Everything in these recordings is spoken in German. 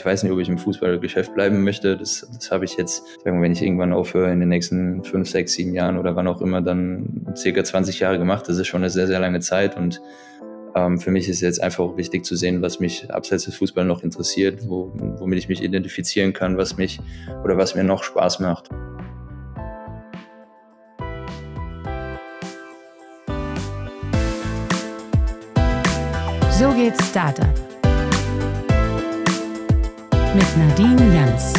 Ich weiß nicht, ob ich im Fußballgeschäft bleiben möchte. Das, das habe ich jetzt, sagen wenn ich irgendwann aufhöre in den nächsten fünf, sechs, sieben Jahren oder wann auch immer, dann circa 20 Jahre gemacht. Das ist schon eine sehr, sehr lange Zeit und ähm, für mich ist jetzt einfach auch wichtig zu sehen, was mich abseits des Fußballs noch interessiert, wo, womit ich mich identifizieren kann, was mich oder was mir noch Spaß macht. So geht's Startup mit Nadine Jans.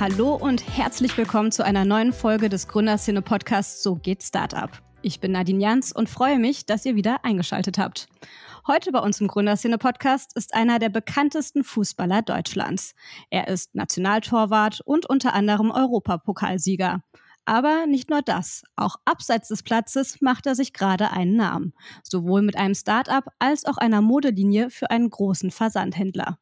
Hallo und herzlich willkommen zu einer neuen Folge des Gründerszene Podcasts So geht Startup. Ich bin Nadine Jans und freue mich, dass ihr wieder eingeschaltet habt. Heute bei uns im Gründerszene Podcast ist einer der bekanntesten Fußballer Deutschlands. Er ist Nationaltorwart und unter anderem Europapokalsieger. Aber nicht nur das, auch abseits des Platzes macht er sich gerade einen Namen, sowohl mit einem Start-up als auch einer Modelinie für einen großen Versandhändler.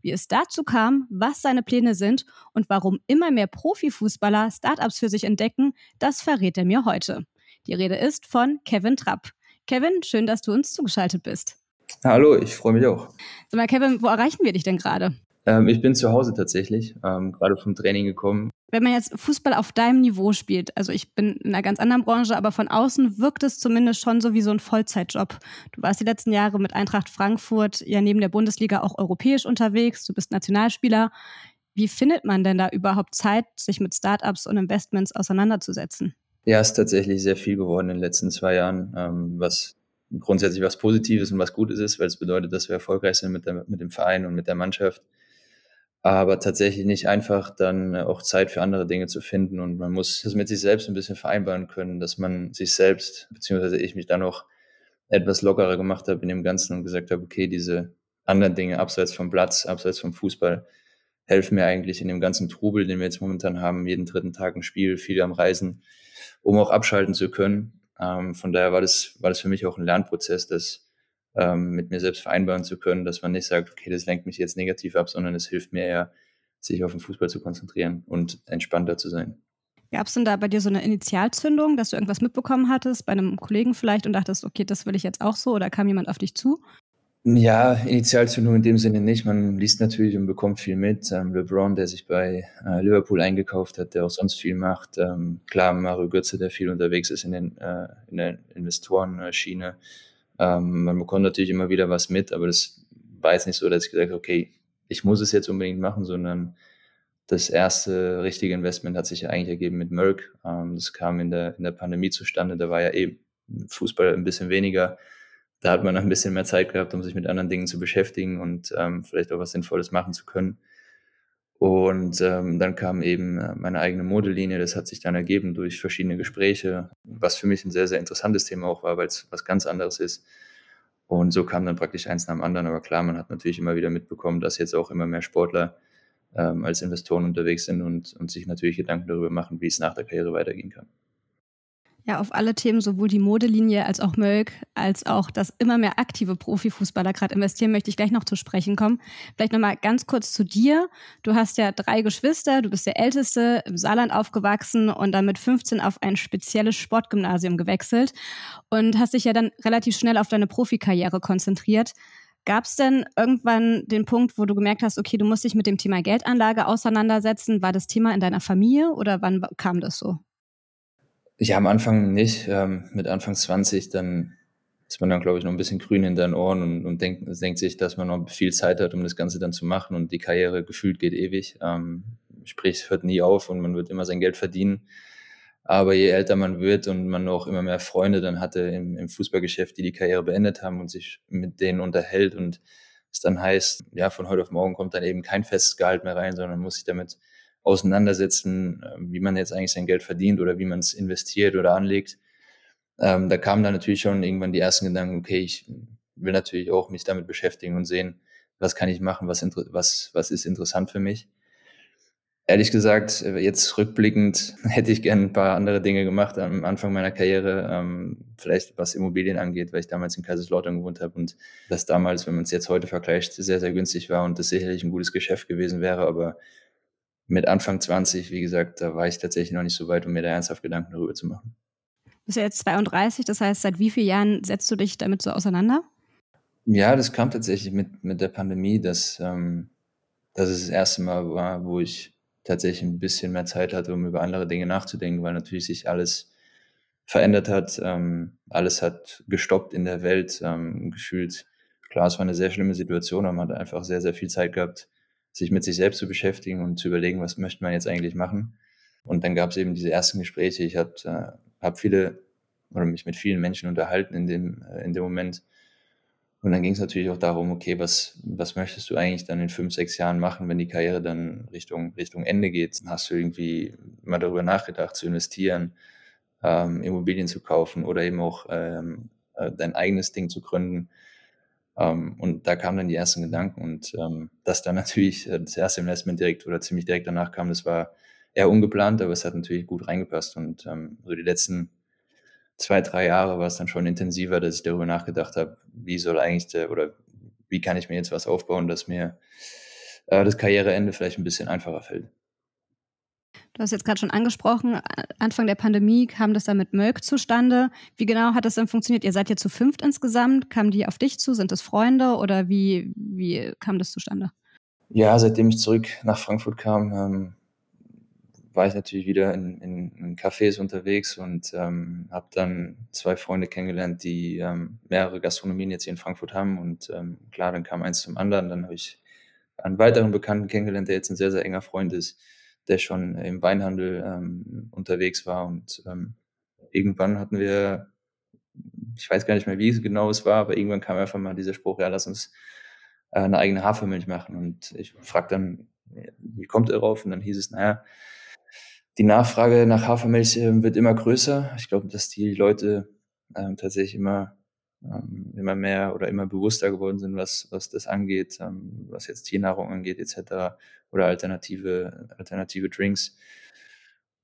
Wie es dazu kam, was seine Pläne sind und warum immer mehr Profifußballer Startups für sich entdecken, das verrät er mir heute. Die Rede ist von Kevin Trapp. Kevin, schön, dass du uns zugeschaltet bist. Hallo, ich freue mich auch. Sag mal, Kevin, wo erreichen wir dich denn gerade? Ähm, ich bin zu Hause tatsächlich, ähm, gerade vom Training gekommen. Wenn man jetzt Fußball auf deinem Niveau spielt, also ich bin in einer ganz anderen Branche, aber von außen wirkt es zumindest schon so wie so ein Vollzeitjob. Du warst die letzten Jahre mit Eintracht Frankfurt ja neben der Bundesliga auch europäisch unterwegs, du bist Nationalspieler. Wie findet man denn da überhaupt Zeit, sich mit Startups und Investments auseinanderzusetzen? Ja, es ist tatsächlich sehr viel geworden in den letzten zwei Jahren, ähm, was grundsätzlich was Positives und was Gutes ist, weil es bedeutet, dass wir erfolgreich sind mit, der, mit dem Verein und mit der Mannschaft aber tatsächlich nicht einfach dann auch Zeit für andere Dinge zu finden und man muss das mit sich selbst ein bisschen vereinbaren können, dass man sich selbst, beziehungsweise ich mich dann auch etwas lockerer gemacht habe in dem Ganzen und gesagt habe, okay, diese anderen Dinge abseits vom Platz, abseits vom Fußball helfen mir eigentlich in dem ganzen Trubel, den wir jetzt momentan haben, jeden dritten Tag ein Spiel, viel am Reisen, um auch abschalten zu können. Ähm, von daher war das, war das für mich auch ein Lernprozess, dass ähm, mit mir selbst vereinbaren zu können, dass man nicht sagt, okay, das lenkt mich jetzt negativ ab, sondern es hilft mir eher, sich auf den Fußball zu konzentrieren und entspannter zu sein. Gab es denn da bei dir so eine Initialzündung, dass du irgendwas mitbekommen hattest, bei einem Kollegen vielleicht und dachtest, okay, das will ich jetzt auch so oder kam jemand auf dich zu? Ja, Initialzündung in dem Sinne nicht. Man liest natürlich und bekommt viel mit. Ähm, LeBron, der sich bei äh, Liverpool eingekauft hat, der auch sonst viel macht. Ähm, klar, Mario Götze, der viel unterwegs ist in, den, äh, in der Investorenschiene. Ähm, man bekommt natürlich immer wieder was mit, aber das war jetzt nicht so, dass ich gesagt habe, okay, ich muss es jetzt unbedingt machen, sondern das erste richtige Investment hat sich ja eigentlich ergeben mit Merck. Ähm, das kam in der, in der Pandemie zustande. Da war ja eben Fußball ein bisschen weniger. Da hat man ein bisschen mehr Zeit gehabt, um sich mit anderen Dingen zu beschäftigen und ähm, vielleicht auch was Sinnvolles machen zu können. Und ähm, dann kam eben äh, meine eigene Modelinie. Das hat sich dann ergeben durch verschiedene Gespräche, was für mich ein sehr, sehr interessantes Thema auch war, weil es was ganz anderes ist. Und so kam dann praktisch eins nach dem anderen. Aber klar, man hat natürlich immer wieder mitbekommen, dass jetzt auch immer mehr Sportler ähm, als Investoren unterwegs sind und, und sich natürlich Gedanken darüber machen, wie es nach der Karriere weitergehen kann ja auf alle Themen, sowohl die Modelinie als auch Mölk, als auch das immer mehr aktive Profifußballer gerade investieren, möchte ich gleich noch zu sprechen kommen. Vielleicht nochmal ganz kurz zu dir. Du hast ja drei Geschwister, du bist der Älteste, im Saarland aufgewachsen und dann mit 15 auf ein spezielles Sportgymnasium gewechselt und hast dich ja dann relativ schnell auf deine Profikarriere konzentriert. Gab es denn irgendwann den Punkt, wo du gemerkt hast, okay, du musst dich mit dem Thema Geldanlage auseinandersetzen? War das Thema in deiner Familie oder wann kam das so? Ja, am Anfang nicht. Ähm, mit Anfang 20, dann ist man dann, glaube ich, noch ein bisschen grün in den Ohren und, und denkt, denkt sich, dass man noch viel Zeit hat, um das Ganze dann zu machen. Und die Karriere gefühlt geht ewig. Ähm, sprich, es hört nie auf und man wird immer sein Geld verdienen. Aber je älter man wird und man auch immer mehr Freunde dann hatte im, im Fußballgeschäft, die die Karriere beendet haben und sich mit denen unterhält und es dann heißt, ja, von heute auf morgen kommt dann eben kein festes Gehalt mehr rein, sondern muss sich damit auseinandersetzen, ähm, wie man jetzt eigentlich sein Geld verdient oder wie man es investiert oder anlegt. Ähm, da kamen dann natürlich schon irgendwann die ersten Gedanken, okay, ich will natürlich auch mich damit beschäftigen und sehen, was kann ich machen, was, was, was ist interessant für mich. Ehrlich gesagt, äh, jetzt rückblickend hätte ich gern ein paar andere Dinge gemacht am Anfang meiner Karriere, ähm, vielleicht was Immobilien angeht, weil ich damals in Kaiserslautern gewohnt habe und das damals, wenn man es jetzt heute vergleicht, sehr, sehr günstig war und das sicherlich ein gutes Geschäft gewesen wäre, aber mit Anfang 20, wie gesagt, da war ich tatsächlich noch nicht so weit, um mir da ernsthaft Gedanken darüber zu machen. bist ja jetzt 32, das heißt, seit wie vielen Jahren setzt du dich damit so auseinander? Ja, das kam tatsächlich mit, mit der Pandemie, dass, ähm, dass es das erste Mal war, wo ich tatsächlich ein bisschen mehr Zeit hatte, um über andere Dinge nachzudenken, weil natürlich sich alles verändert hat. Ähm, alles hat gestoppt in der Welt, ähm, gefühlt. Klar, es war eine sehr schlimme Situation, aber man hat einfach sehr, sehr viel Zeit gehabt, sich mit sich selbst zu beschäftigen und zu überlegen, was möchte man jetzt eigentlich machen. Und dann gab es eben diese ersten Gespräche. Ich habe äh, hab viele oder mich mit vielen Menschen unterhalten in dem, äh, in dem Moment. Und dann ging es natürlich auch darum, okay, was, was möchtest du eigentlich dann in fünf, sechs Jahren machen, wenn die Karriere dann Richtung, Richtung Ende geht? Hast du irgendwie mal darüber nachgedacht, zu investieren, ähm, Immobilien zu kaufen oder eben auch ähm, äh, dein eigenes Ding zu gründen? Ähm, und da kamen dann die ersten Gedanken und ähm, dass dann natürlich äh, das erste Investment direkt oder ziemlich direkt danach kam, das war eher ungeplant, aber es hat natürlich gut reingepasst. Und ähm, so die letzten zwei, drei Jahre war es dann schon intensiver, dass ich darüber nachgedacht habe, wie soll eigentlich der oder wie kann ich mir jetzt was aufbauen, dass mir äh, das Karriereende vielleicht ein bisschen einfacher fällt. Du hast jetzt gerade schon angesprochen, Anfang der Pandemie kam das dann mit Mölk zustande. Wie genau hat das dann funktioniert? Ihr seid ja zu fünft insgesamt. Kamen die auf dich zu? Sind das Freunde oder wie, wie kam das zustande? Ja, seitdem ich zurück nach Frankfurt kam, ähm, war ich natürlich wieder in, in, in Cafés unterwegs und ähm, habe dann zwei Freunde kennengelernt, die ähm, mehrere Gastronomien jetzt hier in Frankfurt haben. Und ähm, klar, dann kam eins zum anderen. Dann habe ich einen weiteren Bekannten kennengelernt, der jetzt ein sehr, sehr enger Freund ist, der schon im Weinhandel ähm, unterwegs war. Und ähm, irgendwann hatten wir, ich weiß gar nicht mehr, wie es genau es war, aber irgendwann kam einfach mal dieser Spruch, ja, lass uns äh, eine eigene Hafermilch machen. Und ich fragte dann, wie kommt er drauf? Und dann hieß es, naja, die Nachfrage nach Hafermilch äh, wird immer größer. Ich glaube, dass die Leute ähm, tatsächlich immer, ähm, immer mehr oder immer bewusster geworden sind, was, was das angeht, ähm, was jetzt Tiernahrung angeht, etc. oder alternative, alternative Drinks.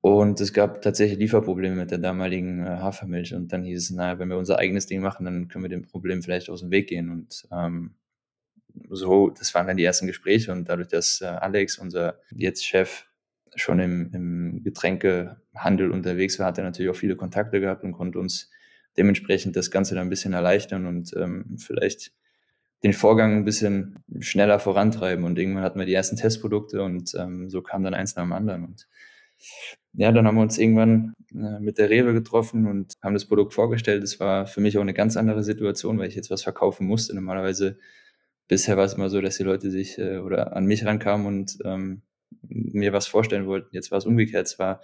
Und es gab tatsächlich Lieferprobleme mit der damaligen äh, Hafermilch. Und dann hieß es, naja, wenn wir unser eigenes Ding machen, dann können wir dem Problem vielleicht aus dem Weg gehen. Und ähm, so, das waren dann die ersten Gespräche. Und dadurch, dass äh, Alex, unser jetzt Chef, schon im, im Getränkehandel unterwegs war, hat er natürlich auch viele Kontakte gehabt und konnte uns dementsprechend das Ganze dann ein bisschen erleichtern und ähm, vielleicht den Vorgang ein bisschen schneller vorantreiben. Und irgendwann hatten wir die ersten Testprodukte und ähm, so kam dann eins nach dem anderen. Und ja, dann haben wir uns irgendwann äh, mit der Rewe getroffen und haben das Produkt vorgestellt. Das war für mich auch eine ganz andere Situation, weil ich jetzt was verkaufen musste. Normalerweise bisher war es immer so, dass die Leute sich äh, oder an mich rankamen und ähm, mir was vorstellen wollten. Jetzt war es umgekehrt. Es war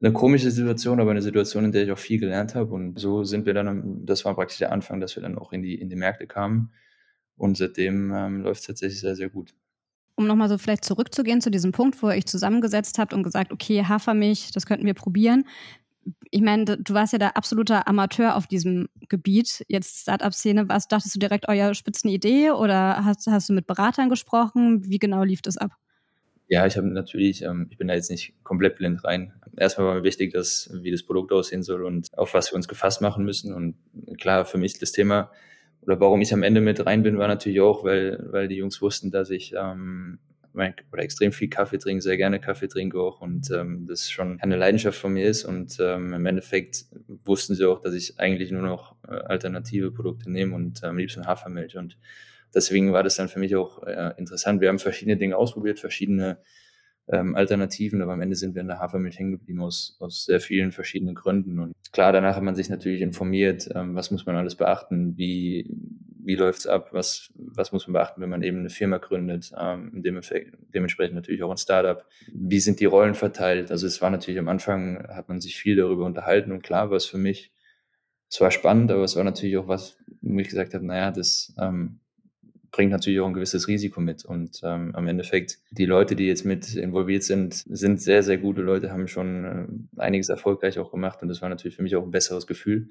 eine komische Situation, aber eine Situation, in der ich auch viel gelernt habe. Und so sind wir dann, das war praktisch der Anfang, dass wir dann auch in die, in die Märkte kamen. Und seitdem ähm, läuft es tatsächlich sehr, sehr gut. Um nochmal so vielleicht zurückzugehen zu diesem Punkt, wo ihr euch zusammengesetzt habt und gesagt, okay, Hafermilch, das könnten wir probieren. Ich meine, du warst ja der absoluter Amateur auf diesem Gebiet. Jetzt Startup-Szene, was dachtest du direkt euer Spitzenidee oder hast, hast du mit Beratern gesprochen? Wie genau lief das ab? Ja, ich habe natürlich, ähm, ich bin da jetzt nicht komplett blind rein. Erstmal war mir wichtig, dass, wie das Produkt aussehen soll und auf was wir uns gefasst machen müssen. Und klar, für mich das Thema oder warum ich am Ende mit rein bin, war natürlich auch, weil, weil die Jungs wussten, dass ich ähm, mein, oder extrem viel Kaffee trinke, sehr gerne Kaffee trinke auch und ähm, das schon eine Leidenschaft von mir ist. Und ähm, im Endeffekt wussten sie auch, dass ich eigentlich nur noch alternative Produkte nehme und am liebsten Hafermilch. Und deswegen war das dann für mich auch äh, interessant. Wir haben verschiedene Dinge ausprobiert, verschiedene ähm, Alternativen, aber am Ende sind wir in der Hafermilch hängen geblieben aus, aus sehr vielen verschiedenen Gründen. Und klar, danach hat man sich natürlich informiert, ähm, was muss man alles beachten, wie, wie läuft's ab, was, was muss man beachten, wenn man eben eine Firma gründet, ähm, dementsprechend natürlich auch ein Startup. Wie sind die Rollen verteilt? Also es war natürlich am Anfang, hat man sich viel darüber unterhalten und klar war es für mich, es war spannend, aber es war natürlich auch was, wo ich gesagt habe, naja, das ähm, bringt natürlich auch ein gewisses Risiko mit. Und ähm, am Endeffekt, die Leute, die jetzt mit involviert sind, sind sehr, sehr gute Leute, haben schon äh, einiges erfolgreich auch gemacht. Und das war natürlich für mich auch ein besseres Gefühl.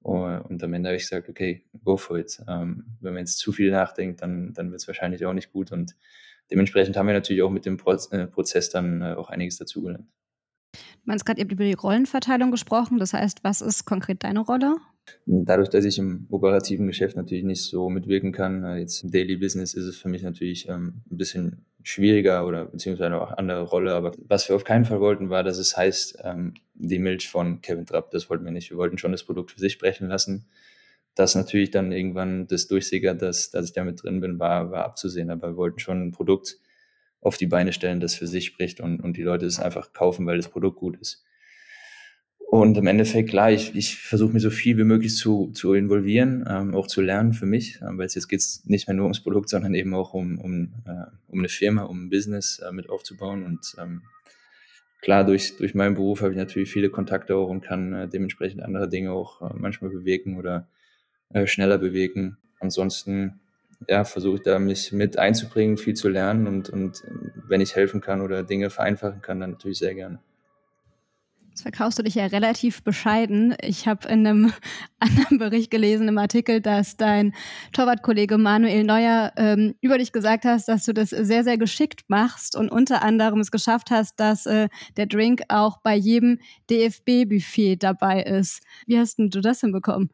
Und am Ende habe ich gesagt, okay, go for it. Ähm, wenn man jetzt zu viel nachdenkt, dann, dann wird es wahrscheinlich auch nicht gut. Und dementsprechend haben wir natürlich auch mit dem äh, Prozess dann äh, auch einiges dazugelernt. Du meinst gerade, habt über die Rollenverteilung gesprochen. Das heißt, was ist konkret deine Rolle? Dadurch, dass ich im operativen Geschäft natürlich nicht so mitwirken kann, äh, jetzt im Daily Business ist es für mich natürlich ähm, ein bisschen schwieriger oder beziehungsweise auch andere Rolle. Aber was wir auf keinen Fall wollten, war, dass es heißt, ähm, die Milch von Kevin Trapp, das wollten wir nicht. Wir wollten schon das Produkt für sich sprechen lassen. Dass natürlich dann irgendwann das durchsickert, dass, dass ich damit drin bin, war, war abzusehen. Aber wir wollten schon ein Produkt auf die Beine stellen, das für sich spricht und, und die Leute es einfach kaufen, weil das Produkt gut ist. Und im Endeffekt, klar, ich, ich versuche mich so viel wie möglich zu, zu involvieren, ähm, auch zu lernen für mich, ähm, weil jetzt geht nicht mehr nur ums Produkt, sondern eben auch um, um, äh, um eine Firma, um ein Business äh, mit aufzubauen. Und ähm, klar, durch, durch meinen Beruf habe ich natürlich viele Kontakte auch und kann äh, dementsprechend andere Dinge auch äh, manchmal bewegen oder äh, schneller bewegen. Ansonsten ja, versuche ich da mich mit einzubringen, viel zu lernen und, und wenn ich helfen kann oder Dinge vereinfachen kann, dann natürlich sehr gerne. Jetzt verkaufst du dich ja relativ bescheiden. Ich habe in einem anderen Bericht gelesen, im Artikel, dass dein Torwartkollege Manuel Neuer ähm, über dich gesagt hast, dass du das sehr, sehr geschickt machst und unter anderem es geschafft hast, dass äh, der Drink auch bei jedem DFB-Buffet dabei ist. Wie hast denn du das hinbekommen?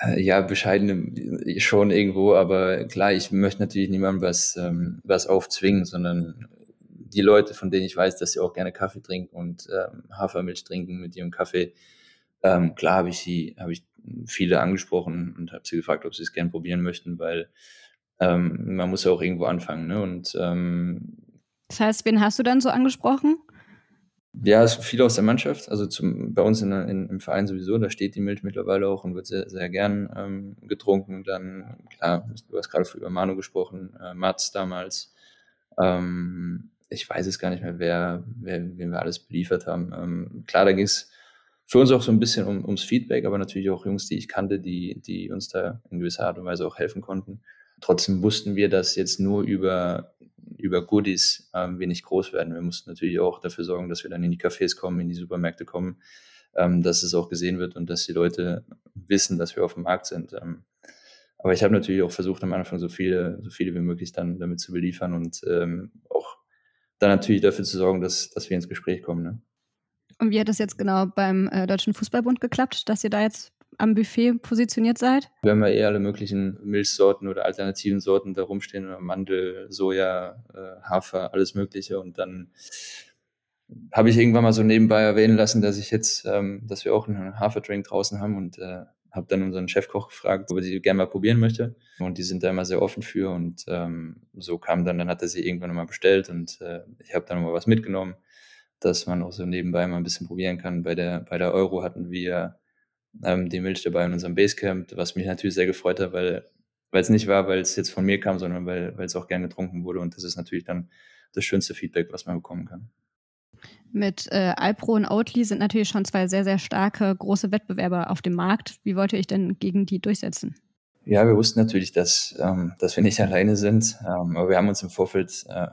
Äh, ja, bescheiden schon irgendwo, aber klar, ich möchte natürlich niemandem was, ähm, was aufzwingen, sondern die Leute, von denen ich weiß, dass sie auch gerne Kaffee trinken und ähm, Hafermilch trinken mit ihrem Kaffee, ähm, klar habe ich sie, habe ich viele angesprochen und habe sie gefragt, ob sie es gerne probieren möchten, weil ähm, man muss ja auch irgendwo anfangen. Ne? Und ähm, das heißt, wen hast du dann so angesprochen? Ja, es viele aus der Mannschaft, also zum, bei uns in, in, im Verein sowieso, da steht die Milch mittlerweile auch und wird sehr, sehr gern ähm, getrunken. Dann, klar, du hast gerade über Manu gesprochen, äh, Mats damals, ähm, ich weiß es gar nicht mehr, wer, wer wen wir alles beliefert haben. Ähm, klar, da ging es für uns auch so ein bisschen um, ums Feedback, aber natürlich auch Jungs, die ich kannte, die, die uns da in gewisser Art und Weise auch helfen konnten. Trotzdem wussten wir, dass jetzt nur über, über Goodies ähm, wir nicht groß werden. Wir mussten natürlich auch dafür sorgen, dass wir dann in die Cafés kommen, in die Supermärkte kommen, ähm, dass es auch gesehen wird und dass die Leute wissen, dass wir auf dem Markt sind. Ähm, aber ich habe natürlich auch versucht, am Anfang so viele, so viele wie möglich dann damit zu beliefern und ähm, auch dann natürlich dafür zu sorgen, dass, dass wir ins Gespräch kommen. Ne? Und wie hat das jetzt genau beim äh, Deutschen Fußballbund geklappt, dass ihr da jetzt am Buffet positioniert seid? Wir haben ja eh alle möglichen Milchsorten oder alternativen Sorten da rumstehen, Mandel, Soja, äh, Hafer, alles Mögliche. Und dann habe ich irgendwann mal so nebenbei erwähnen lassen, dass ich jetzt, ähm, dass wir auch einen Haferdrink draußen haben und äh, habe dann unseren Chefkoch gefragt, ob er sie gerne mal probieren möchte. Und die sind da immer sehr offen für. Und ähm, so kam dann, dann hat er sie irgendwann mal bestellt und äh, ich habe dann mal was mitgenommen, dass man auch so nebenbei mal ein bisschen probieren kann. Bei der, bei der Euro hatten wir ähm, die Milch dabei in unserem Basecamp, was mich natürlich sehr gefreut hat, weil weil es nicht war, weil es jetzt von mir kam, sondern weil, weil es auch gern getrunken wurde. Und das ist natürlich dann das schönste Feedback, was man bekommen kann. Mit äh, Alpro und Oatly sind natürlich schon zwei sehr, sehr starke, große Wettbewerber auf dem Markt. Wie wollt ihr euch denn gegen die durchsetzen? Ja, wir wussten natürlich, dass, ähm, dass wir nicht alleine sind. Ähm, aber wir haben uns im Vorfeld äh,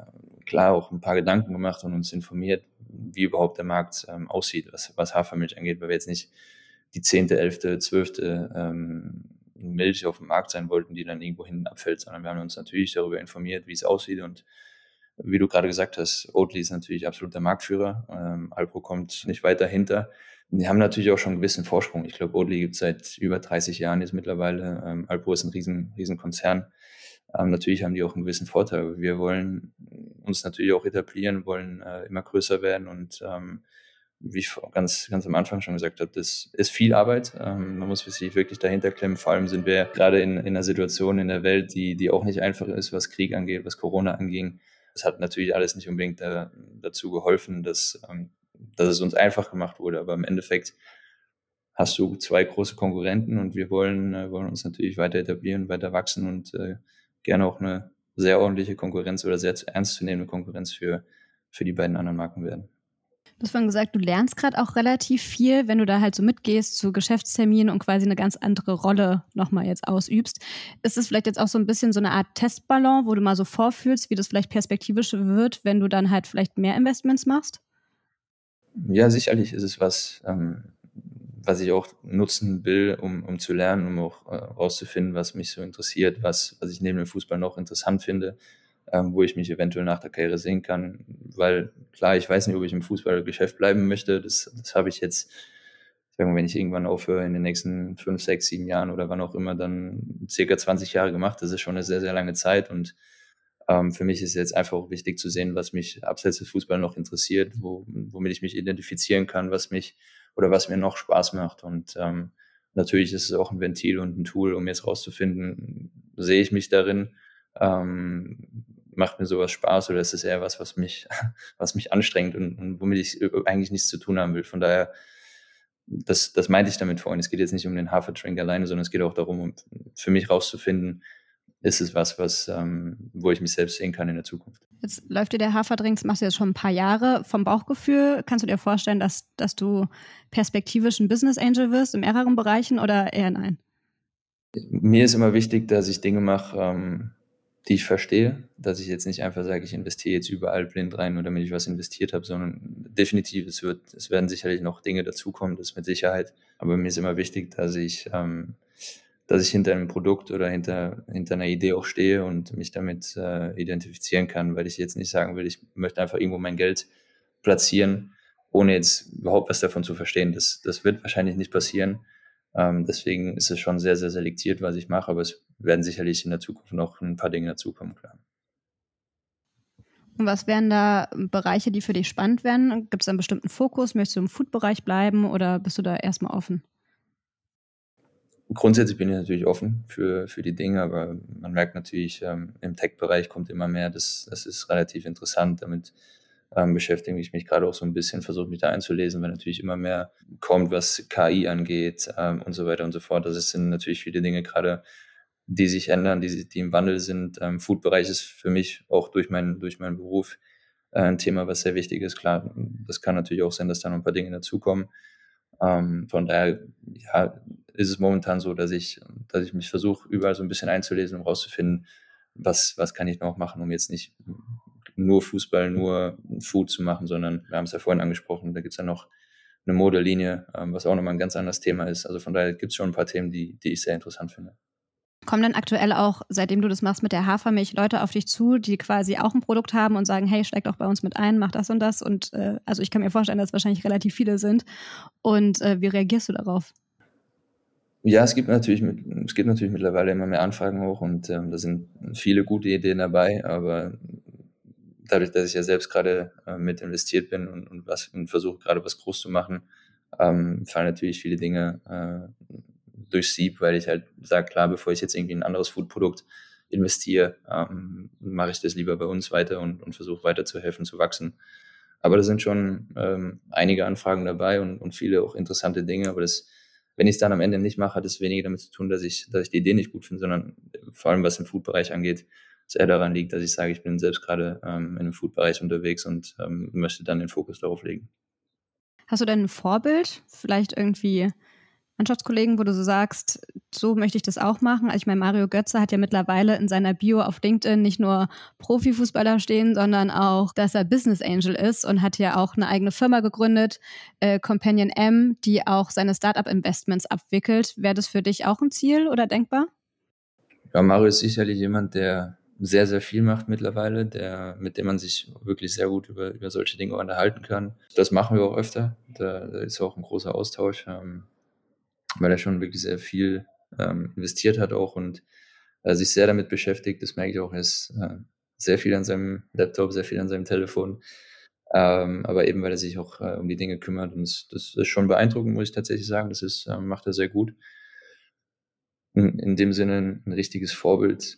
klar auch ein paar Gedanken gemacht und uns informiert, wie überhaupt der Markt ähm, aussieht, was, was Hafermilch angeht, weil wir jetzt nicht die zehnte, elfte, zwölfte ähm, Milch auf dem Markt sein wollten, die dann irgendwo hinten abfällt, sondern wir haben uns natürlich darüber informiert, wie es aussieht und wie du gerade gesagt hast, Oatly ist natürlich absoluter Marktführer. Ähm, Alpro kommt nicht weit dahinter. Die haben natürlich auch schon einen gewissen Vorsprung. Ich glaube, Oatly gibt es seit über 30 Jahren jetzt mittlerweile. Ähm, Alpro ist ein riesen, riesen Konzern. Ähm, natürlich haben die auch einen gewissen Vorteil. Wir wollen uns natürlich auch etablieren, wollen äh, immer größer werden und ähm, wie ich ganz, ganz am Anfang schon gesagt habe, das ist viel Arbeit. Ähm, man muss sich wirklich dahinter klemmen. Vor allem sind wir gerade in, in einer Situation in der Welt, die, die auch nicht einfach ist, was Krieg angeht, was Corona anging. Das hat natürlich alles nicht unbedingt da, dazu geholfen, dass, ähm, dass es uns einfach gemacht wurde. Aber im Endeffekt hast du zwei große Konkurrenten und wir wollen, äh, wollen uns natürlich weiter etablieren, weiter wachsen und äh, gerne auch eine sehr ordentliche Konkurrenz oder sehr ernstzunehmende Konkurrenz für, für die beiden anderen Marken werden. Du hast vorhin gesagt, du lernst gerade auch relativ viel, wenn du da halt so mitgehst zu Geschäftsterminen und quasi eine ganz andere Rolle nochmal jetzt ausübst. Ist es vielleicht jetzt auch so ein bisschen so eine Art Testballon, wo du mal so vorfühlst, wie das vielleicht perspektivisch wird, wenn du dann halt vielleicht mehr Investments machst? Ja, sicherlich ist es was, ähm, was ich auch nutzen will, um, um zu lernen, um auch äh, rauszufinden, was mich so interessiert, was, was ich neben dem Fußball noch interessant finde ähm, wo ich mich eventuell nach der Karriere sehen kann. Weil klar, ich weiß nicht, ob ich im Fußballgeschäft bleiben möchte. Das, das habe ich jetzt, sagen wir, wenn ich irgendwann aufhöre in den nächsten fünf, sechs, sieben Jahren oder wann auch immer, dann circa 20 Jahre gemacht. Das ist schon eine sehr, sehr lange Zeit und ähm, für mich ist jetzt einfach auch wichtig zu sehen, was mich abseits des Fußballs noch interessiert, wo, womit ich mich identifizieren kann, was mich oder was mir noch Spaß macht. Und ähm, natürlich ist es auch ein Ventil und ein Tool, um jetzt rauszufinden, sehe ich mich darin, ähm, macht mir sowas Spaß oder ist es eher was, was mich, was mich anstrengt und, und womit ich eigentlich nichts zu tun haben will. Von daher das, das meinte ich damit vorhin. Es geht jetzt nicht um den Hafertrink alleine, sondern es geht auch darum, um für mich rauszufinden, ist es was, was, ähm, wo ich mich selbst sehen kann in der Zukunft. Jetzt läuft dir der Haferdrink, das machst du jetzt schon ein paar Jahre. Vom Bauchgefühl kannst du dir vorstellen, dass, dass du perspektivisch ein Business Angel wirst in mehreren Bereichen oder eher nein? Mir ist immer wichtig, dass ich Dinge mache, ähm, die ich verstehe, dass ich jetzt nicht einfach sage, ich investiere jetzt überall blind rein, nur damit ich was investiert habe, sondern definitiv, es wird, es werden sicherlich noch Dinge dazukommen, das mit Sicherheit. Aber mir ist immer wichtig, dass ich, ähm, dass ich hinter einem Produkt oder hinter, hinter einer Idee auch stehe und mich damit äh, identifizieren kann, weil ich jetzt nicht sagen will, ich möchte einfach irgendwo mein Geld platzieren, ohne jetzt überhaupt was davon zu verstehen. Das, das wird wahrscheinlich nicht passieren. Ähm, deswegen ist es schon sehr, sehr selektiert, was ich mache, aber es werden sicherlich in der Zukunft noch ein paar Dinge dazukommen, klar. Und was wären da Bereiche, die für dich spannend wären? Gibt es einen bestimmten Fokus? Möchtest du im Food-Bereich bleiben oder bist du da erstmal offen? Grundsätzlich bin ich natürlich offen für, für die Dinge, aber man merkt natürlich, ähm, im Tech-Bereich kommt immer mehr. Das, das ist relativ interessant. Damit ähm, beschäftige ich mich gerade auch so ein bisschen, versuche mich da einzulesen, weil natürlich immer mehr kommt, was KI angeht ähm, und so weiter und so fort. Das sind natürlich viele Dinge gerade, die sich ändern, die, die im Wandel sind. Ähm, Food-Bereich ist für mich auch durch, mein, durch meinen Beruf äh, ein Thema, was sehr wichtig ist. Klar, das kann natürlich auch sein, dass da noch ein paar Dinge dazukommen. Ähm, von daher ja, ist es momentan so, dass ich, dass ich mich versuche, überall so ein bisschen einzulesen, um rauszufinden, was, was kann ich noch machen, um jetzt nicht nur Fußball, nur Food zu machen, sondern wir haben es ja vorhin angesprochen, da gibt es ja noch eine Modelinie, ähm, was auch nochmal ein ganz anderes Thema ist. Also von daher gibt es schon ein paar Themen, die, die ich sehr interessant finde. Kommen denn aktuell auch, seitdem du das machst mit der Hafermilch, Leute auf dich zu, die quasi auch ein Produkt haben und sagen, hey, steig doch bei uns mit ein, mach das und das. Und äh, also ich kann mir vorstellen, dass es wahrscheinlich relativ viele sind. Und äh, wie reagierst du darauf? Ja, es gibt natürlich, es gibt natürlich mittlerweile immer mehr Anfragen hoch und ähm, da sind viele gute Ideen dabei, aber dadurch, dass ich ja selbst gerade äh, mit investiert bin und, und, was, und versuche gerade was groß zu machen, ähm, fallen natürlich viele Dinge äh, durch Sieb, weil ich halt sage, klar, bevor ich jetzt irgendwie ein anderes Foodprodukt investiere, ähm, mache ich das lieber bei uns weiter und, und versuche weiter zu helfen, zu wachsen. Aber da sind schon ähm, einige Anfragen dabei und, und viele auch interessante Dinge. Aber das, wenn ich es dann am Ende nicht mache, hat es weniger damit zu tun, dass ich, dass ich die Idee nicht gut finde, sondern vor allem was im Food-Bereich angeht, sehr daran liegt, dass ich sage, ich bin selbst gerade ähm, in dem Food-Bereich unterwegs und ähm, möchte dann den Fokus darauf legen. Hast du denn ein Vorbild? Vielleicht irgendwie Mannschaftskollegen, wo du so sagst, so möchte ich das auch machen. Also ich meine, Mario Götze hat ja mittlerweile in seiner Bio auf LinkedIn nicht nur Profifußballer stehen, sondern auch, dass er Business Angel ist und hat ja auch eine eigene Firma gegründet, äh, Companion M, die auch seine Startup-Investments abwickelt. Wäre das für dich auch ein Ziel oder denkbar? Ja, Mario ist sicherlich jemand, der sehr, sehr viel macht mittlerweile, der, mit dem man sich wirklich sehr gut über, über solche Dinge unterhalten kann. Das machen wir auch öfter. Da, da ist auch ein großer Austausch. Ähm, weil er schon wirklich sehr viel ähm, investiert hat auch und äh, sich sehr damit beschäftigt. Das merke ich auch, er ist äh, sehr viel an seinem Laptop, sehr viel an seinem Telefon. Ähm, aber eben, weil er sich auch äh, um die Dinge kümmert. Und das, das, ist schon beeindruckend, muss ich tatsächlich sagen. Das ist, äh, macht er sehr gut. In, in dem Sinne ein richtiges Vorbild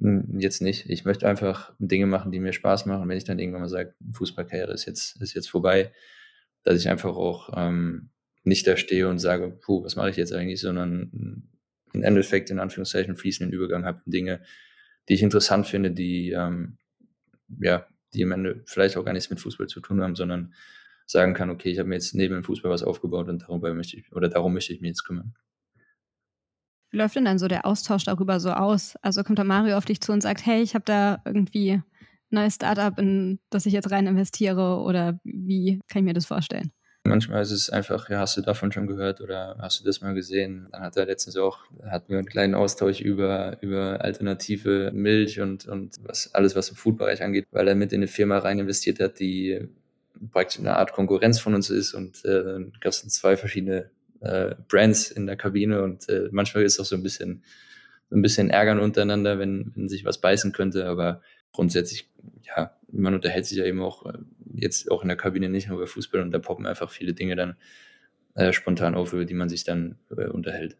jetzt nicht. Ich möchte einfach Dinge machen, die mir Spaß machen. Wenn ich dann irgendwann mal sage, Fußballkarriere ist jetzt, ist jetzt vorbei, dass ich einfach auch ähm, nicht da stehe und sage, puh, was mache ich jetzt eigentlich, sondern im Endeffekt in Anführungszeichen fließenden Übergang habe, Dinge, die ich interessant finde, die ähm, ja, die am Ende vielleicht auch gar nichts mit Fußball zu tun haben, sondern sagen kann, okay, ich habe mir jetzt neben dem Fußball was aufgebaut und darüber möchte ich oder darum möchte ich mich jetzt kümmern. Wie läuft denn dann so der Austausch darüber so aus? Also kommt da Mario auf dich zu und sagt, hey, ich habe da irgendwie ein neues Startup, in das ich jetzt rein investiere oder wie kann ich mir das vorstellen? Manchmal ist es einfach, ja, hast du davon schon gehört oder hast du das mal gesehen? Dann hat er letztens auch, hatten wir einen kleinen Austausch über, über alternative Milch und, und was, alles, was im Foodbereich angeht, weil er mit in eine Firma rein investiert hat, die praktisch eine Art Konkurrenz von uns ist und äh, gab es zwei verschiedene äh, Brands in der Kabine und äh, manchmal ist es auch so ein bisschen, ein bisschen Ärgern untereinander, wenn, wenn sich was beißen könnte, aber grundsätzlich, ja, man unterhält sich ja eben auch äh, jetzt auch in der Kabine nicht nur über Fußball und da poppen einfach viele Dinge dann äh, spontan auf, über die man sich dann äh, unterhält.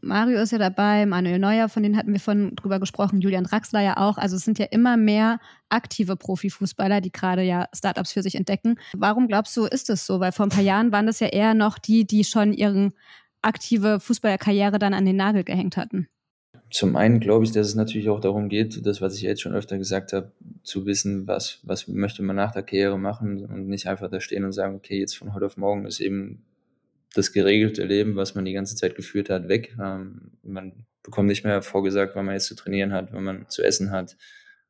Mario ist ja dabei, Manuel Neuer, von denen hatten wir vorhin drüber gesprochen, Julian Draxler ja auch. Also es sind ja immer mehr aktive Profifußballer, die gerade ja Startups für sich entdecken. Warum glaubst du, ist es so? Weil vor ein paar Jahren waren das ja eher noch die, die schon ihre aktive Fußballerkarriere dann an den Nagel gehängt hatten. Zum einen glaube ich, dass es natürlich auch darum geht, das, was ich jetzt schon öfter gesagt habe, zu wissen, was, was möchte man nach der Karriere machen und nicht einfach da stehen und sagen, okay, jetzt von heute auf morgen ist eben das geregelte Leben, was man die ganze Zeit geführt hat, weg. Ähm, man bekommt nicht mehr vorgesagt, wann man jetzt zu trainieren hat, wann man zu essen hat,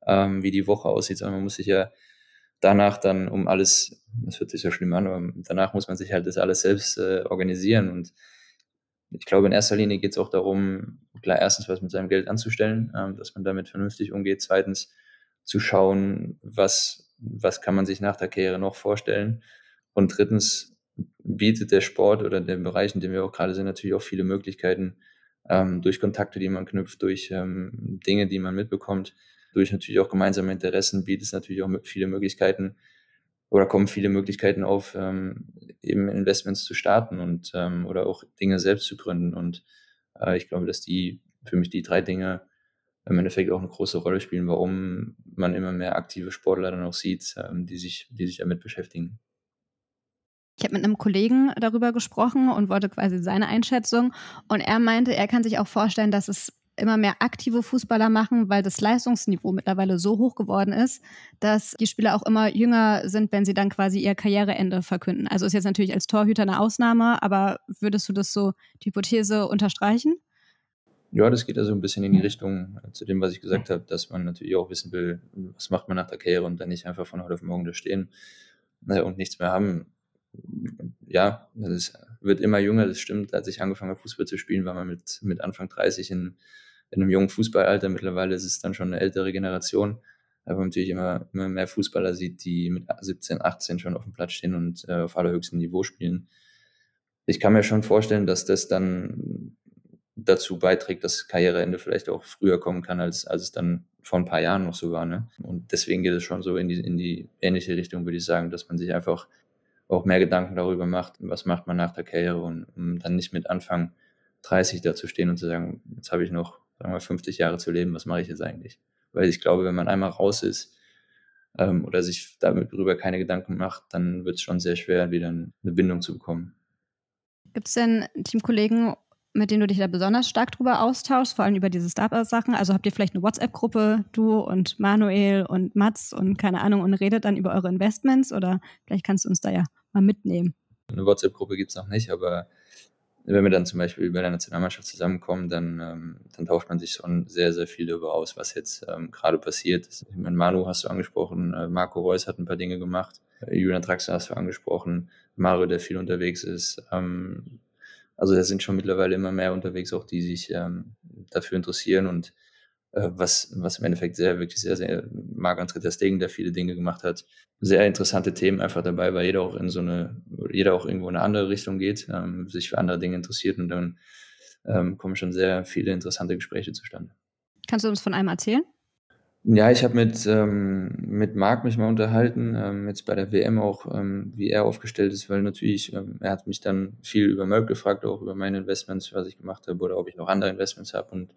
ähm, wie die Woche aussieht, sondern man muss sich ja danach dann um alles, das hört sich so schlimm an, aber danach muss man sich halt das alles selbst äh, organisieren. Und ich glaube, in erster Linie geht es auch darum, klar, erstens was mit seinem Geld anzustellen, ähm, dass man damit vernünftig umgeht. Zweitens zu schauen, was, was kann man sich nach der Karriere noch vorstellen. Und drittens bietet der Sport oder der Bereich, in dem wir auch gerade sind, natürlich auch viele Möglichkeiten ähm, durch Kontakte, die man knüpft, durch ähm, Dinge, die man mitbekommt, durch natürlich auch gemeinsame Interessen bietet es natürlich auch viele Möglichkeiten oder kommen viele Möglichkeiten auf, ähm, eben Investments zu starten und ähm, oder auch Dinge selbst zu gründen. Und äh, ich glaube, dass die für mich die drei Dinge im Endeffekt auch eine große Rolle spielen, warum man immer mehr aktive Sportler dann auch sieht, ähm, die sich, die sich damit beschäftigen. Ich habe mit einem Kollegen darüber gesprochen und wollte quasi seine Einschätzung. Und er meinte, er kann sich auch vorstellen, dass es immer mehr aktive Fußballer machen, weil das Leistungsniveau mittlerweile so hoch geworden ist, dass die Spieler auch immer jünger sind, wenn sie dann quasi ihr Karriereende verkünden. Also ist jetzt natürlich als Torhüter eine Ausnahme, aber würdest du das so, die Hypothese unterstreichen? Ja, das geht also ein bisschen in die Richtung äh, zu dem, was ich gesagt habe, dass man natürlich auch wissen will, was macht man nach der Karriere und dann nicht einfach von heute auf morgen da stehen äh, und nichts mehr haben ja, es wird immer jünger, das stimmt. Als ich angefangen habe, Fußball zu spielen, war man mit, mit Anfang 30 in, in einem jungen Fußballalter. Mittlerweile ist es dann schon eine ältere Generation, weil man natürlich immer, immer mehr Fußballer sieht, die mit 17, 18 schon auf dem Platz stehen und äh, auf allerhöchstem Niveau spielen. Ich kann mir schon vorstellen, dass das dann dazu beiträgt, dass Karriereende vielleicht auch früher kommen kann, als, als es dann vor ein paar Jahren noch so war. Ne? Und deswegen geht es schon so in die, in die ähnliche Richtung, würde ich sagen, dass man sich einfach auch mehr Gedanken darüber macht, was macht man nach der Karriere und um dann nicht mit Anfang 30 da zu stehen und zu sagen, jetzt habe ich noch sagen wir, 50 Jahre zu leben, was mache ich jetzt eigentlich? Weil ich glaube, wenn man einmal raus ist ähm, oder sich darüber keine Gedanken macht, dann wird es schon sehr schwer, wieder eine Bindung zu bekommen. Gibt es denn Teamkollegen, mit denen du dich da besonders stark drüber austauschst, vor allem über diese Startup-Sachen? Also habt ihr vielleicht eine WhatsApp-Gruppe, du und Manuel und Mats und keine Ahnung, und redet dann über eure Investments oder vielleicht kannst du uns da ja mal mitnehmen? Eine WhatsApp-Gruppe gibt es noch nicht, aber wenn wir dann zum Beispiel bei der Nationalmannschaft zusammenkommen, dann, ähm, dann tauscht man sich schon sehr, sehr viel darüber aus, was jetzt ähm, gerade passiert. Ich meine, Manu hast du angesprochen, äh, Marco Reus hat ein paar Dinge gemacht, äh, Julian Draxler hast du angesprochen, Mario, der viel unterwegs ist. Ähm, also da sind schon mittlerweile immer mehr unterwegs, auch die sich ähm, dafür interessieren und äh, was, was im Endeffekt sehr, wirklich sehr, sehr Marc-André Ter Stegen, der viele Dinge gemacht hat, sehr interessante Themen einfach dabei, weil jeder auch in so eine, jeder auch irgendwo in eine andere Richtung geht, ähm, sich für andere Dinge interessiert und dann ähm, kommen schon sehr viele interessante Gespräche zustande. Kannst du uns von einem erzählen? Ja, ich habe mit, ähm, mit Marc mich mal unterhalten, ähm, jetzt bei der WM auch, ähm, wie er aufgestellt ist, weil natürlich, ähm, er hat mich dann viel über Merck gefragt, auch über meine Investments, was ich gemacht habe oder ob ich noch andere Investments habe. Und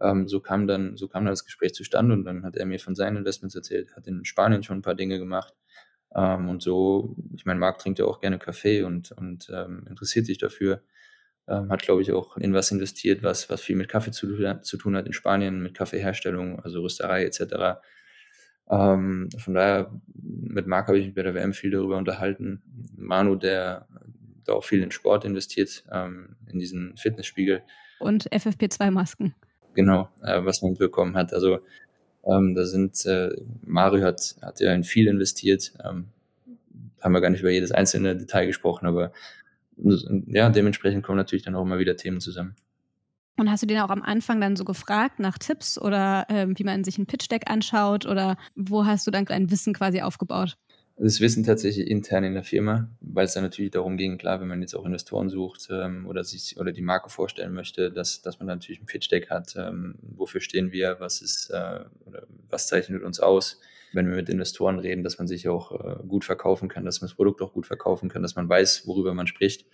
ähm, so kam dann, so kam dann das Gespräch zustande und dann hat er mir von seinen Investments erzählt, hat in Spanien schon ein paar Dinge gemacht. Ähm, und so, ich meine, Marc trinkt ja auch gerne Kaffee und, und ähm, interessiert sich dafür ähm, hat, glaube ich, auch in was investiert, was, was viel mit Kaffee zu, zu tun hat in Spanien, mit Kaffeeherstellung, also Rösterei etc. Ähm, von daher, mit Marc habe ich mich bei der WM viel darüber unterhalten. Manu, der da auch viel in Sport investiert, ähm, in diesen Fitnessspiegel. Und FFP2-Masken. Genau, äh, was man bekommen hat. Also ähm, da sind, äh, Mario hat, hat ja in viel investiert. Ähm, haben wir gar nicht über jedes einzelne Detail gesprochen, aber ja, dementsprechend kommen natürlich dann auch immer wieder Themen zusammen. Und hast du den auch am Anfang dann so gefragt nach Tipps oder ähm, wie man sich ein Pitch-Deck anschaut oder wo hast du dann dein Wissen quasi aufgebaut? Das Wissen tatsächlich intern in der Firma, weil es dann natürlich darum ging, klar, wenn man jetzt auch Investoren sucht ähm, oder sich oder die Marke vorstellen möchte, dass, dass man natürlich ein Pitch-Deck hat, ähm, wofür stehen wir, was ist äh, oder was zeichnet uns aus, wenn wir mit Investoren reden, dass man sich auch äh, gut verkaufen kann, dass man das Produkt auch gut verkaufen kann, dass man weiß, worüber man spricht.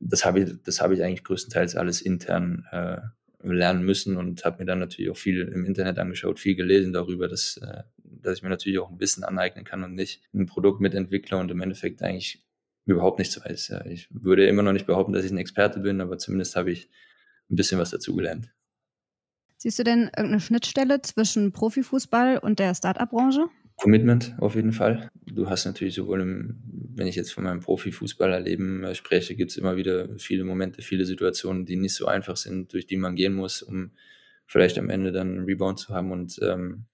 Das habe ich, das ich eigentlich größtenteils alles intern äh, lernen müssen und habe mir dann natürlich auch viel im Internet angeschaut, viel gelesen darüber, dass, äh, dass ich mir natürlich auch ein Wissen aneignen kann und nicht ein Produkt mitentwickle und im Endeffekt eigentlich überhaupt nichts weiß. Ich würde immer noch nicht behaupten, dass ich ein Experte bin, aber zumindest habe ich ein bisschen was dazugelernt. Siehst du denn irgendeine Schnittstelle zwischen Profifußball und der Startup-Branche? Commitment auf jeden Fall. Du hast natürlich sowohl im, wenn ich jetzt von meinem Profifußballerleben äh, spreche, gibt es immer wieder viele Momente, viele Situationen, die nicht so einfach sind, durch die man gehen muss, um vielleicht am Ende dann einen Rebound zu haben und ähm,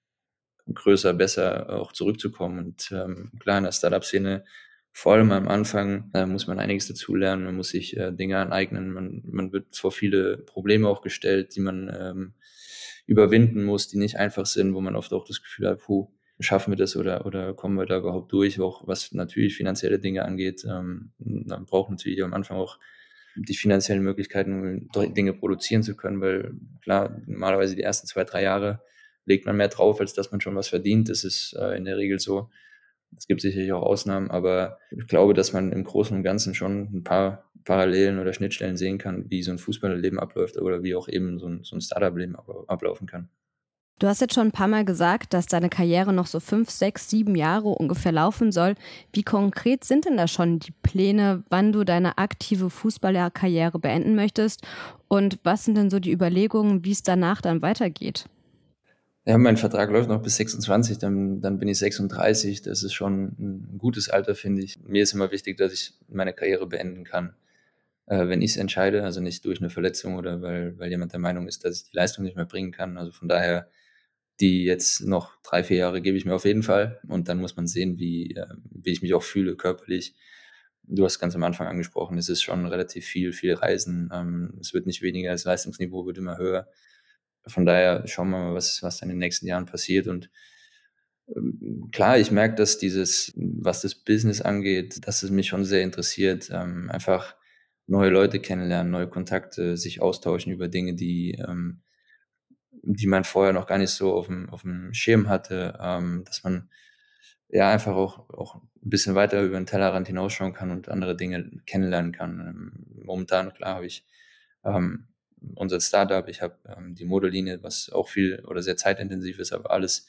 größer, besser auch zurückzukommen. Und ähm, klar, in der Startup-Szene, vor allem am Anfang, äh, muss man einiges dazulernen, man muss sich äh, Dinge aneignen, man, man wird vor viele Probleme auch gestellt, die man ähm, überwinden muss, die nicht einfach sind, wo man oft auch das Gefühl hat, puh, schaffen wir das oder, oder kommen wir da überhaupt durch, auch was natürlich finanzielle Dinge angeht. Ähm, man braucht natürlich am Anfang auch die finanziellen Möglichkeiten, um Dinge produzieren zu können, weil klar, normalerweise die ersten zwei, drei Jahre legt man mehr drauf, als dass man schon was verdient. Das ist äh, in der Regel so. Es gibt sicherlich auch Ausnahmen, aber ich glaube, dass man im Großen und Ganzen schon ein paar Parallelen oder Schnittstellen sehen kann, wie so ein Fußballerleben abläuft oder wie auch eben so ein, so ein Startup-Leben ablaufen kann. Du hast jetzt schon ein paar Mal gesagt, dass deine Karriere noch so fünf, sechs, sieben Jahre ungefähr laufen soll. Wie konkret sind denn da schon die Pläne, wann du deine aktive Fußballerkarriere beenden möchtest? Und was sind denn so die Überlegungen, wie es danach dann weitergeht? Ja, mein Vertrag läuft noch bis 26, dann, dann bin ich 36. Das ist schon ein gutes Alter, finde ich. Mir ist immer wichtig, dass ich meine Karriere beenden kann, äh, wenn ich es entscheide, also nicht durch eine Verletzung oder weil, weil jemand der Meinung ist, dass ich die Leistung nicht mehr bringen kann. Also von daher die jetzt noch drei, vier Jahre gebe ich mir auf jeden Fall. Und dann muss man sehen, wie, äh, wie ich mich auch fühle körperlich. Du hast ganz am Anfang angesprochen, es ist schon relativ viel, viel Reisen. Ähm, es wird nicht weniger, das Leistungsniveau wird immer höher. Von daher schauen wir mal, was, was dann in den nächsten Jahren passiert. Und ähm, klar, ich merke, dass dieses, was das Business angeht, dass es mich schon sehr interessiert. Ähm, einfach neue Leute kennenlernen, neue Kontakte, sich austauschen über Dinge, die, ähm, die man vorher noch gar nicht so auf dem, auf dem Schirm hatte, ähm, dass man ja einfach auch, auch ein bisschen weiter über den Tellerrand hinausschauen kann und andere Dinge kennenlernen kann. Ähm, momentan, klar, habe ich ähm, unser Startup, ich habe ähm, die Modelinie, was auch viel oder sehr zeitintensiv ist, aber alles,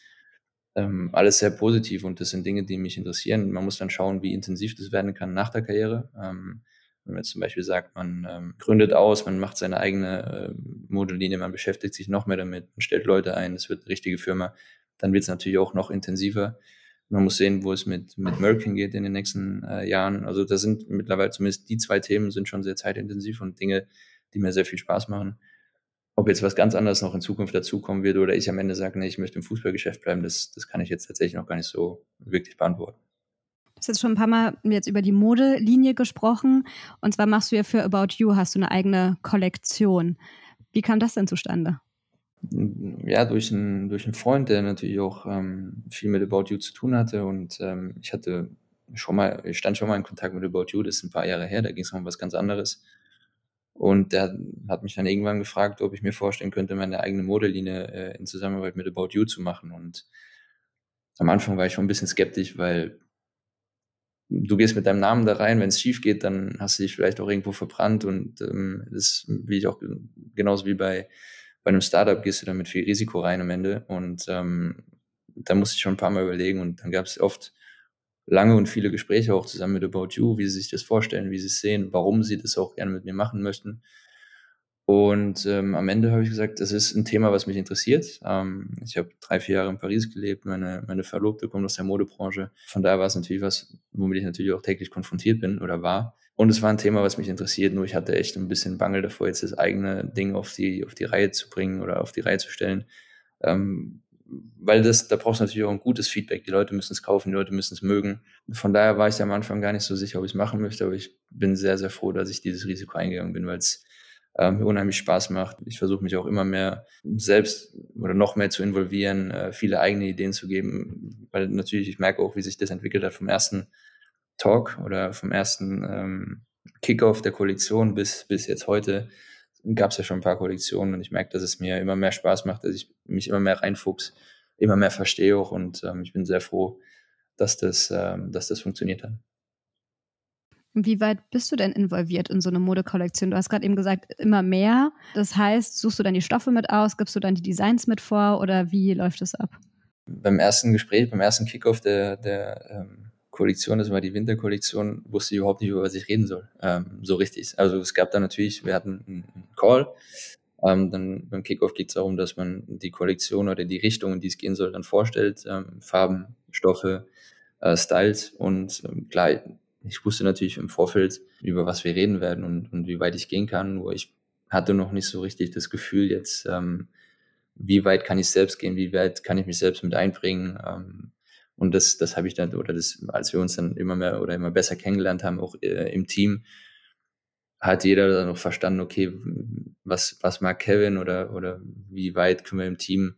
ähm, alles sehr positiv und das sind Dinge, die mich interessieren. Man muss dann schauen, wie intensiv das werden kann nach der Karriere. Ähm, wenn man jetzt zum Beispiel sagt, man ähm, gründet aus, man macht seine eigene äh, Modellinie, man beschäftigt sich noch mehr damit, man stellt Leute ein, es wird eine richtige Firma, dann wird es natürlich auch noch intensiver. Man muss sehen, wo es mit, mit Merck hingeht in den nächsten äh, Jahren. Also da sind mittlerweile zumindest die zwei Themen sind schon sehr zeitintensiv und Dinge, die mir sehr viel Spaß machen. Ob jetzt was ganz anderes noch in Zukunft dazukommen wird oder ich am Ende sage, nee, ich möchte im Fußballgeschäft bleiben, das, das kann ich jetzt tatsächlich noch gar nicht so wirklich beantworten. Du hast jetzt schon ein paar Mal jetzt über die Modelinie gesprochen. Und zwar machst du ja für About You, hast du eine eigene Kollektion. Wie kam das denn zustande? Ja, durch einen, durch einen Freund, der natürlich auch ähm, viel mit About You zu tun hatte. Und ähm, ich hatte schon mal, ich stand schon mal in Kontakt mit About You, das ist ein paar Jahre her, da ging es um was ganz anderes. Und der hat mich dann irgendwann gefragt, ob ich mir vorstellen könnte, meine eigene Modelinie äh, in Zusammenarbeit mit About You zu machen. Und am Anfang war ich schon ein bisschen skeptisch, weil du gehst mit deinem Namen da rein, wenn es schief geht, dann hast du dich vielleicht auch irgendwo verbrannt. Und ähm, das wie ich auch genauso wie bei bei einem Startup gehst du da mit viel Risiko rein am Ende. Und ähm, da musste ich schon ein paar Mal überlegen. Und dann gab es oft lange und viele Gespräche auch zusammen mit About You, wie sie sich das vorstellen, wie sie es sehen, warum sie das auch gerne mit mir machen möchten. Und ähm, am Ende habe ich gesagt, das ist ein Thema, was mich interessiert. Ähm, ich habe drei, vier Jahre in Paris gelebt, meine, meine Verlobte kommt aus der Modebranche. Von daher war es natürlich was, womit ich natürlich auch täglich konfrontiert bin oder war. Und es war ein Thema, was mich interessiert, nur ich hatte echt ein bisschen Bangel davor, jetzt das eigene Ding auf die, auf die Reihe zu bringen oder auf die Reihe zu stellen. Ähm, weil das, da brauchst du natürlich auch ein gutes Feedback. Die Leute müssen es kaufen, die Leute müssen es mögen. Von daher war ich am Anfang gar nicht so sicher, ob ich es machen möchte, aber ich bin sehr, sehr froh, dass ich dieses Risiko eingegangen bin, weil es äh, mir unheimlich Spaß macht. Ich versuche mich auch immer mehr selbst oder noch mehr zu involvieren, äh, viele eigene Ideen zu geben, weil natürlich ich merke auch, wie sich das entwickelt hat vom ersten Talk oder vom ersten ähm, Kickoff der Kollektion bis, bis jetzt heute gab es ja schon ein paar Kollektionen und ich merke, dass es mir immer mehr Spaß macht, dass ich mich immer mehr reinfuchs, immer mehr verstehe auch und ähm, ich bin sehr froh, dass das, ähm, dass das funktioniert hat. Wie weit bist du denn involviert in so eine Modekollektion? Du hast gerade eben gesagt, immer mehr. Das heißt, suchst du dann die Stoffe mit aus, gibst du dann die Designs mit vor oder wie läuft das ab? Beim ersten Gespräch, beim ersten Kickoff der, der ähm, Kollektion, das war die Winterkollektion, wusste ich überhaupt nicht, über was ich reden soll. Ähm, so richtig. Also es gab da natürlich, wir hatten einen Call. Ähm, dann beim Kickoff geht es darum, dass man die Kollektion oder die Richtung, in die es gehen soll, dann vorstellt. Ähm, Farben, Stoffe, äh, Styles und ähm, klar, ich wusste natürlich im Vorfeld, über was wir reden werden und, und wie weit ich gehen kann, nur ich hatte noch nicht so richtig das Gefühl jetzt, ähm, wie weit kann ich selbst gehen, wie weit kann ich mich selbst mit einbringen. Und das, das habe ich dann, oder das, als wir uns dann immer mehr oder immer besser kennengelernt haben, auch äh, im Team, hat jeder dann noch verstanden, okay, was, was mag Kevin oder, oder wie weit können wir im Team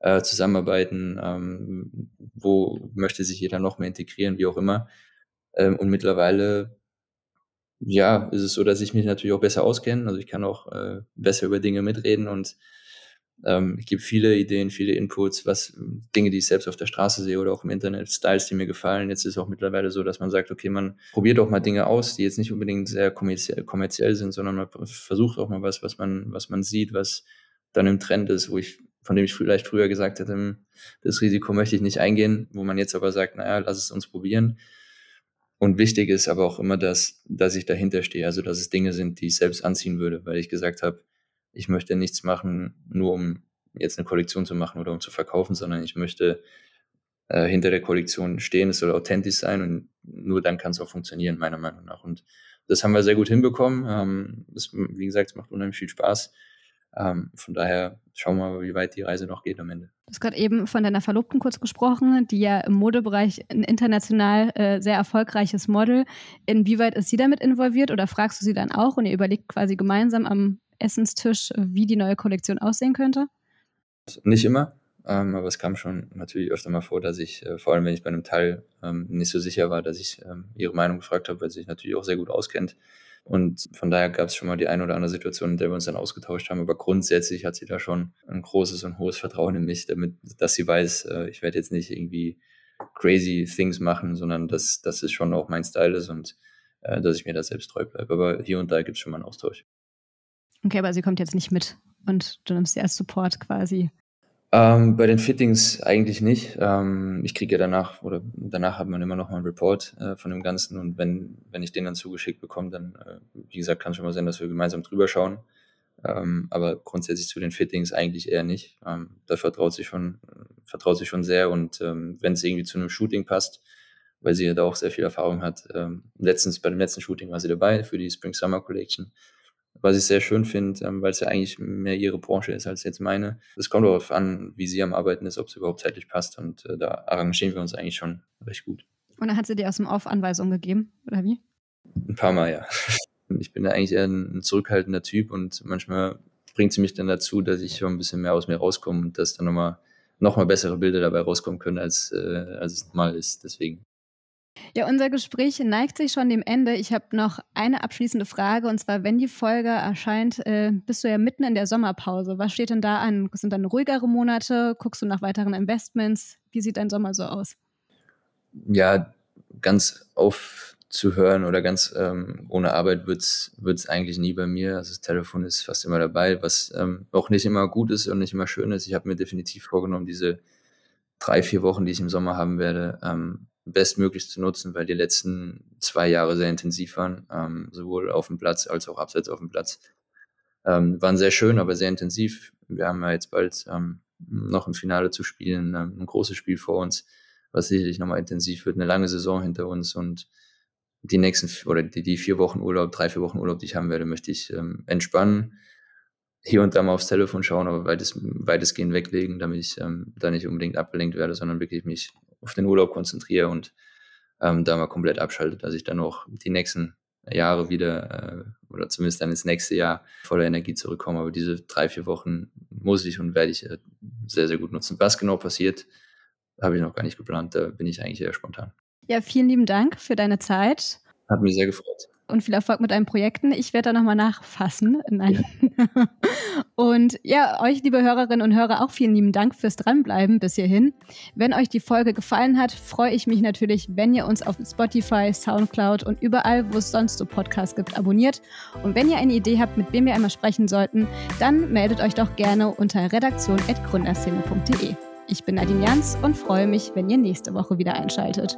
äh, zusammenarbeiten, ähm, wo möchte sich jeder noch mehr integrieren, wie auch immer. Ähm, und mittlerweile, ja, ist es so, dass ich mich natürlich auch besser auskenne. Also ich kann auch äh, besser über Dinge mitreden und ähm, ich gebe viele Ideen, viele Inputs, was Dinge, die ich selbst auf der Straße sehe oder auch im Internet, Styles, die mir gefallen. Jetzt ist es auch mittlerweile so, dass man sagt, okay, man probiert auch mal Dinge aus, die jetzt nicht unbedingt sehr kommerziell, kommerziell sind, sondern man versucht auch mal was, was man, was man sieht, was dann im Trend ist, wo ich, von dem ich vielleicht früher gesagt hätte, hm, das Risiko möchte ich nicht eingehen, wo man jetzt aber sagt, naja, lass es uns probieren. Und wichtig ist aber auch immer, dass, dass ich dahinter stehe, also dass es Dinge sind, die ich selbst anziehen würde, weil ich gesagt habe, ich möchte nichts machen, nur um jetzt eine Kollektion zu machen oder um zu verkaufen, sondern ich möchte äh, hinter der Kollektion stehen, es soll authentisch sein und nur dann kann es auch funktionieren, meiner Meinung nach. Und das haben wir sehr gut hinbekommen. Ähm, das, wie gesagt, es macht unheimlich viel Spaß. Ähm, von daher schauen wir mal, wie weit die Reise noch geht am Ende. Du hast gerade eben von deiner Verlobten kurz gesprochen, die ja im Modebereich ein international äh, sehr erfolgreiches Model. Inwieweit ist sie damit involviert oder fragst du sie dann auch und ihr überlegt quasi gemeinsam am Essenstisch, wie die neue Kollektion aussehen könnte? Nicht immer, ähm, aber es kam schon natürlich öfter mal vor, dass ich, äh, vor allem wenn ich bei einem Teil ähm, nicht so sicher war, dass ich ähm, ihre Meinung gefragt habe, weil sie sich natürlich auch sehr gut auskennt. Und von daher gab es schon mal die eine oder andere Situation, in der wir uns dann ausgetauscht haben. Aber grundsätzlich hat sie da schon ein großes und hohes Vertrauen in mich, damit, dass sie weiß, äh, ich werde jetzt nicht irgendwie crazy things machen, sondern dass, dass es schon auch mein Style ist und äh, dass ich mir da selbst treu bleibe. Aber hier und da gibt es schon mal einen Austausch. Okay, aber sie kommt jetzt nicht mit und du nimmst sie als Support quasi. Ähm, bei den Fittings eigentlich nicht. Ähm, ich kriege ja danach, oder danach hat man immer noch mal einen Report äh, von dem Ganzen und wenn, wenn ich den dann zugeschickt bekomme, dann, äh, wie gesagt, kann schon mal sein, dass wir gemeinsam drüber schauen. Ähm, aber grundsätzlich zu den Fittings eigentlich eher nicht. Ähm, da vertraut sich schon, vertraut sich schon sehr und ähm, wenn es irgendwie zu einem Shooting passt, weil sie ja da auch sehr viel Erfahrung hat. Ähm, letztens, bei dem letzten Shooting war sie dabei für die Spring Summer Collection was ich sehr schön finde, ähm, weil es ja eigentlich mehr ihre Branche ist als jetzt meine. Es kommt darauf an, wie sie am Arbeiten ist, ob es überhaupt zeitlich passt und äh, da arrangieren wir uns eigentlich schon recht gut. Und dann hat sie dir aus dem Off Anweisungen gegeben, oder wie? Ein paar Mal, ja. Ich bin da eigentlich eher ein, ein zurückhaltender Typ und manchmal bringt sie mich dann dazu, dass ich schon ein bisschen mehr aus mir rauskomme und dass dann nochmal noch mal bessere Bilder dabei rauskommen können, als, äh, als es normal ist. Deswegen. Ja, unser Gespräch neigt sich schon dem Ende. Ich habe noch eine abschließende Frage und zwar, wenn die Folge erscheint, äh, bist du ja mitten in der Sommerpause. Was steht denn da an? Sind dann ruhigere Monate? Guckst du nach weiteren Investments? Wie sieht dein Sommer so aus? Ja, ganz aufzuhören oder ganz ähm, ohne Arbeit wird es eigentlich nie bei mir. Also das Telefon ist fast immer dabei, was ähm, auch nicht immer gut ist und nicht immer schön ist. Ich habe mir definitiv vorgenommen, diese drei, vier Wochen, die ich im Sommer haben werde, ähm, bestmöglich zu nutzen, weil die letzten zwei Jahre sehr intensiv waren, ähm, sowohl auf dem Platz als auch abseits auf dem Platz. Ähm, waren sehr schön, aber sehr intensiv. Wir haben ja jetzt bald ähm, noch im Finale zu spielen, ähm, ein großes Spiel vor uns, was sicherlich nochmal intensiv wird, eine lange Saison hinter uns und die nächsten oder die, die vier Wochen Urlaub, drei, vier Wochen Urlaub, die ich haben werde, möchte ich ähm, entspannen, hier und da mal aufs Telefon schauen, aber weites, weitestgehend weglegen, damit ich ähm, da nicht unbedingt abgelenkt werde, sondern wirklich mich auf den Urlaub konzentriere und ähm, da mal komplett abschalte, dass ich dann auch die nächsten Jahre wieder äh, oder zumindest dann ins nächste Jahr voller Energie zurückkommen. Aber diese drei, vier Wochen muss ich und werde ich äh, sehr, sehr gut nutzen. Was genau passiert, habe ich noch gar nicht geplant. Da bin ich eigentlich eher spontan. Ja, vielen lieben Dank für deine Zeit. Hat mich sehr gefreut und viel Erfolg mit deinen Projekten. Ich werde da nochmal nachfassen. Nein. Ja. und ja, euch, liebe Hörerinnen und Hörer, auch vielen lieben Dank fürs Dranbleiben bis hierhin. Wenn euch die Folge gefallen hat, freue ich mich natürlich, wenn ihr uns auf Spotify, Soundcloud und überall, wo es sonst so Podcasts gibt, abonniert. Und wenn ihr eine Idee habt, mit wem wir einmal sprechen sollten, dann meldet euch doch gerne unter redaktion.gründerszene.de. Ich bin Nadine Jans und freue mich, wenn ihr nächste Woche wieder einschaltet.